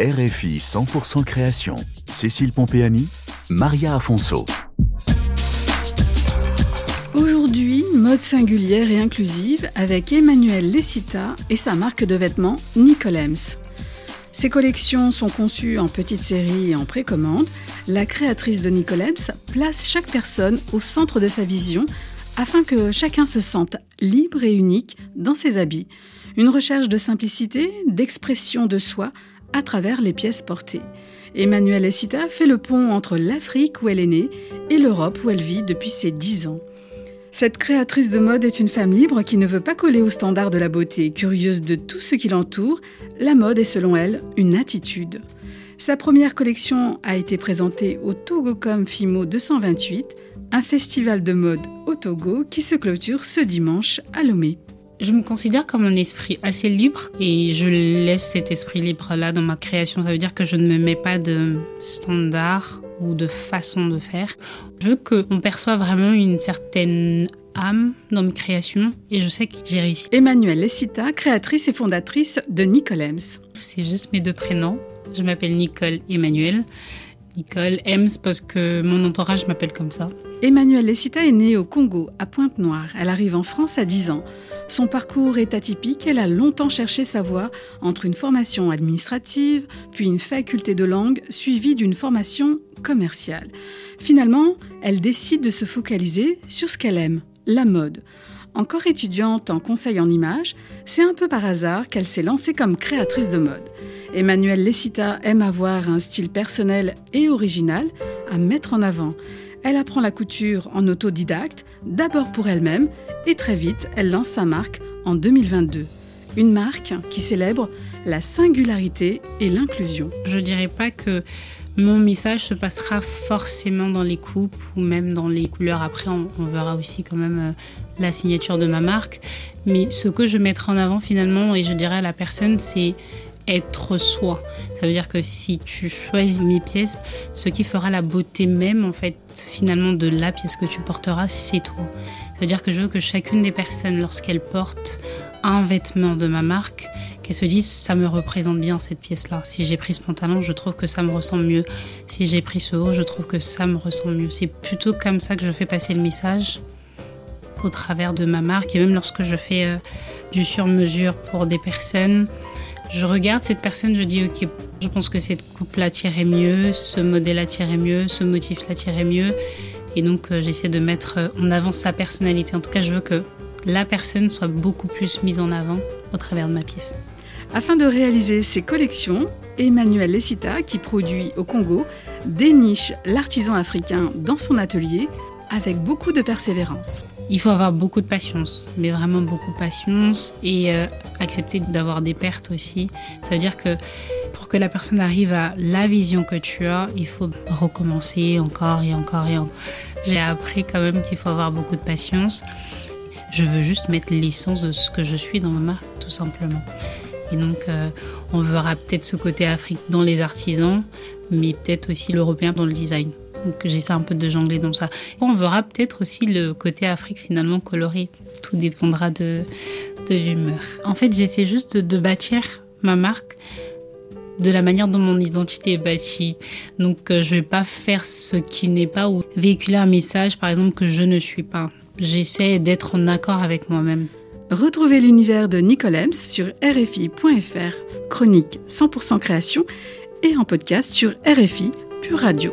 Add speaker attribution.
Speaker 1: RFI 100% création. Cécile Pompéani, Maria Afonso.
Speaker 2: Aujourd'hui, mode singulière et inclusive avec Emmanuel Lessita et sa marque de vêtements Nicolems. Ces collections sont conçues en petite série et en précommande. La créatrice de Nicolems place chaque personne au centre de sa vision afin que chacun se sente libre et unique dans ses habits. Une recherche de simplicité, d'expression de soi à travers les pièces portées. Emmanuelle Essita fait le pont entre l'Afrique où elle est née et l'Europe où elle vit depuis ses dix ans. Cette créatrice de mode est une femme libre qui ne veut pas coller aux standards de la beauté. Curieuse de tout ce qui l'entoure, la mode est selon elle une attitude. Sa première collection a été présentée au Togocom Fimo 228, un festival de mode au Togo qui se clôture ce dimanche à Lomé.
Speaker 3: Je me considère comme un esprit assez libre et je laisse cet esprit libre-là dans ma création. Ça veut dire que je ne me mets pas de standards ou de façon de faire. Je veux qu'on perçoive vraiment une certaine âme dans mes créations et je sais que j'ai réussi.
Speaker 2: Emmanuelle Lessita, créatrice et fondatrice de Nicolems.
Speaker 3: C'est juste mes deux prénoms. Je m'appelle Nicole Emmanuel. Nicole Ems parce que mon entourage m'appelle comme ça.
Speaker 2: Emmanuelle Lessita est née au Congo, à Pointe-Noire. Elle arrive en France à 10 ans. Son parcours est atypique, elle a longtemps cherché sa voie entre une formation administrative, puis une faculté de langue, suivie d'une formation commerciale. Finalement, elle décide de se focaliser sur ce qu'elle aime, la mode. Encore étudiante en conseil en images, c'est un peu par hasard qu'elle s'est lancée comme créatrice de mode. Emmanuelle Lessita aime avoir un style personnel et original à mettre en avant. Elle apprend la couture en autodidacte, d'abord pour elle-même, et très vite, elle lance sa marque en 2022. Une marque qui célèbre la singularité et l'inclusion.
Speaker 3: Je dirais pas que mon message se passera forcément dans les coupes ou même dans les couleurs. Après, on, verra aussi quand même euh, la signature de ma marque. Mais ce que je mettrai en avant finalement, et je dirais à la personne, c'est être soi. Ça veut dire que si tu choisis mes pièces, ce qui fera la beauté même, en fait, finalement, de la pièce que tu porteras, c'est toi. Ça veut dire que je veux que chacune des personnes, lorsqu'elle porte un vêtement de ma marque, qu'elle se dise ça me représente bien cette pièce-là. Si j'ai pris ce pantalon, je trouve que ça me ressemble mieux. Si j'ai pris ce haut, je trouve que ça me ressemble mieux. C'est plutôt comme ça que je fais passer le message au travers de ma marque et même lorsque je fais euh, du sur-mesure pour des personnes je regarde cette personne, je dis ok, je pense que cette coupe la tirait mieux, ce modèle la tirait mieux, ce motif la tirait mieux. Et donc euh, j'essaie de mettre euh, en avant sa personnalité. En tout cas, je veux que la personne soit beaucoup plus mise en avant au travers de ma pièce.
Speaker 2: Afin de réaliser ces collections, Emmanuel Lessita, qui produit au Congo, déniche l'artisan africain dans son atelier avec beaucoup de persévérance.
Speaker 3: Il faut avoir beaucoup de patience, mais vraiment beaucoup de patience et euh, accepter d'avoir des pertes aussi. Ça veut dire que pour que la personne arrive à la vision que tu as, il faut recommencer encore et encore et encore. J'ai appris quand même qu'il faut avoir beaucoup de patience. Je veux juste mettre l'essence de ce que je suis dans ma marque, tout simplement. Et donc, euh, on verra peut-être ce côté Afrique dans les artisans, mais peut-être aussi l'européen dans le design. Donc j'essaie un peu de jongler dans ça. On verra peut-être aussi le côté Afrique finalement coloré. Tout dépendra de, de l'humeur. En fait, j'essaie juste de, bâtir ma marque de la manière dont mon identité est bâtie. Donc euh, je vais pas faire ce qui n'est pas ou véhiculer un message par exemple que je ne suis pas. J'essaie d'être en accord avec moi-même.
Speaker 2: Retrouvez l'univers de Nicolems sur rfi.fr, chronique 100% création et en podcast sur RFI Pure Radio.